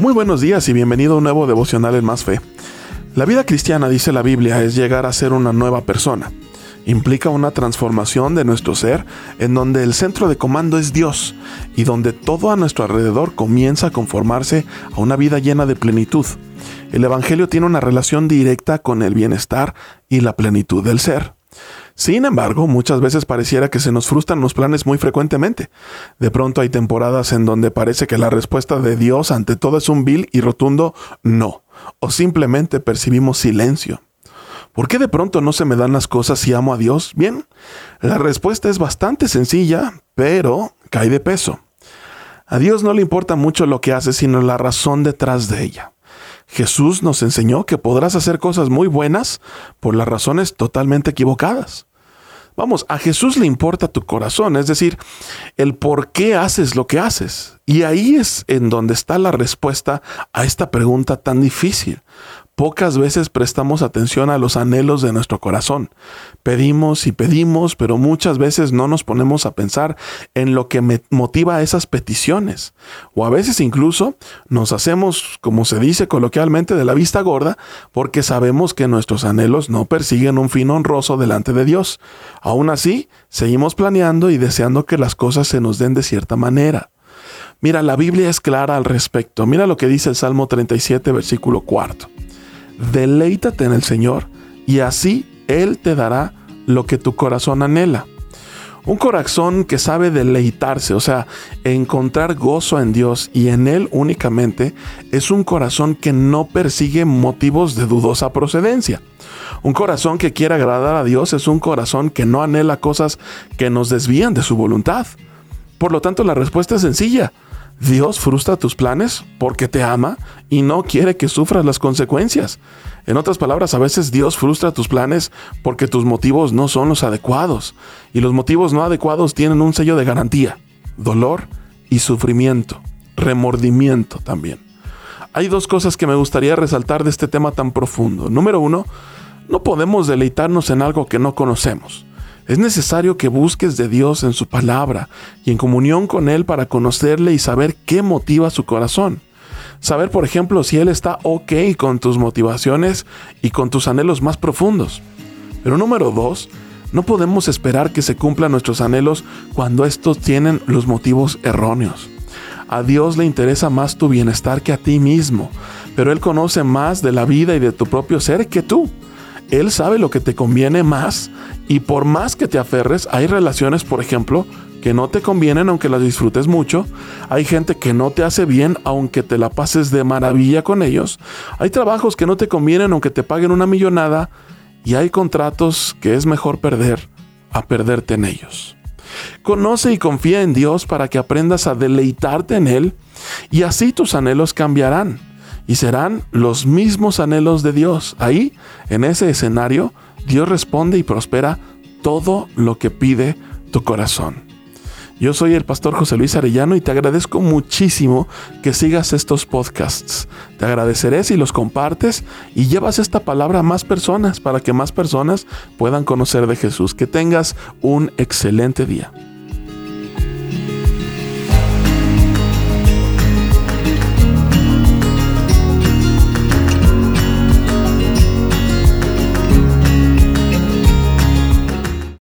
Muy buenos días y bienvenido a un nuevo devocional en Más Fe. La vida cristiana, dice la Biblia, es llegar a ser una nueva persona. Implica una transformación de nuestro ser en donde el centro de comando es Dios y donde todo a nuestro alrededor comienza a conformarse a una vida llena de plenitud. El Evangelio tiene una relación directa con el bienestar y la plenitud del ser. Sin embargo, muchas veces pareciera que se nos frustran los planes muy frecuentemente. De pronto hay temporadas en donde parece que la respuesta de Dios ante todo es un vil y rotundo no, o simplemente percibimos silencio. ¿Por qué de pronto no se me dan las cosas si amo a Dios? Bien, la respuesta es bastante sencilla, pero cae de peso. A Dios no le importa mucho lo que haces, sino la razón detrás de ella. Jesús nos enseñó que podrás hacer cosas muy buenas por las razones totalmente equivocadas. Vamos, a Jesús le importa tu corazón, es decir, el por qué haces lo que haces. Y ahí es en donde está la respuesta a esta pregunta tan difícil. Pocas veces prestamos atención a los anhelos de nuestro corazón. Pedimos y pedimos, pero muchas veces no nos ponemos a pensar en lo que motiva esas peticiones. O a veces incluso nos hacemos, como se dice coloquialmente, de la vista gorda, porque sabemos que nuestros anhelos no persiguen un fin honroso delante de Dios. Aún así, seguimos planeando y deseando que las cosas se nos den de cierta manera. Mira, la Biblia es clara al respecto. Mira lo que dice el Salmo 37, versículo 4 deleítate en el Señor y así Él te dará lo que tu corazón anhela. Un corazón que sabe deleitarse, o sea, encontrar gozo en Dios y en Él únicamente, es un corazón que no persigue motivos de dudosa procedencia. Un corazón que quiere agradar a Dios es un corazón que no anhela cosas que nos desvían de su voluntad. Por lo tanto, la respuesta es sencilla. Dios frustra tus planes porque te ama y no quiere que sufras las consecuencias. En otras palabras, a veces Dios frustra tus planes porque tus motivos no son los adecuados. Y los motivos no adecuados tienen un sello de garantía, dolor y sufrimiento, remordimiento también. Hay dos cosas que me gustaría resaltar de este tema tan profundo. Número uno, no podemos deleitarnos en algo que no conocemos. Es necesario que busques de Dios en su palabra y en comunión con Él para conocerle y saber qué motiva su corazón. Saber, por ejemplo, si Él está ok con tus motivaciones y con tus anhelos más profundos. Pero número dos, no podemos esperar que se cumplan nuestros anhelos cuando estos tienen los motivos erróneos. A Dios le interesa más tu bienestar que a ti mismo, pero Él conoce más de la vida y de tu propio ser que tú. Él sabe lo que te conviene más y por más que te aferres, hay relaciones, por ejemplo, que no te convienen aunque las disfrutes mucho. Hay gente que no te hace bien aunque te la pases de maravilla con ellos. Hay trabajos que no te convienen aunque te paguen una millonada. Y hay contratos que es mejor perder a perderte en ellos. Conoce y confía en Dios para que aprendas a deleitarte en Él y así tus anhelos cambiarán y serán los mismos anhelos de Dios. Ahí, en ese escenario, Dios responde y prospera todo lo que pide tu corazón. Yo soy el pastor José Luis Arellano y te agradezco muchísimo que sigas estos podcasts. Te agradeceré si los compartes y llevas esta palabra a más personas para que más personas puedan conocer de Jesús. Que tengas un excelente día.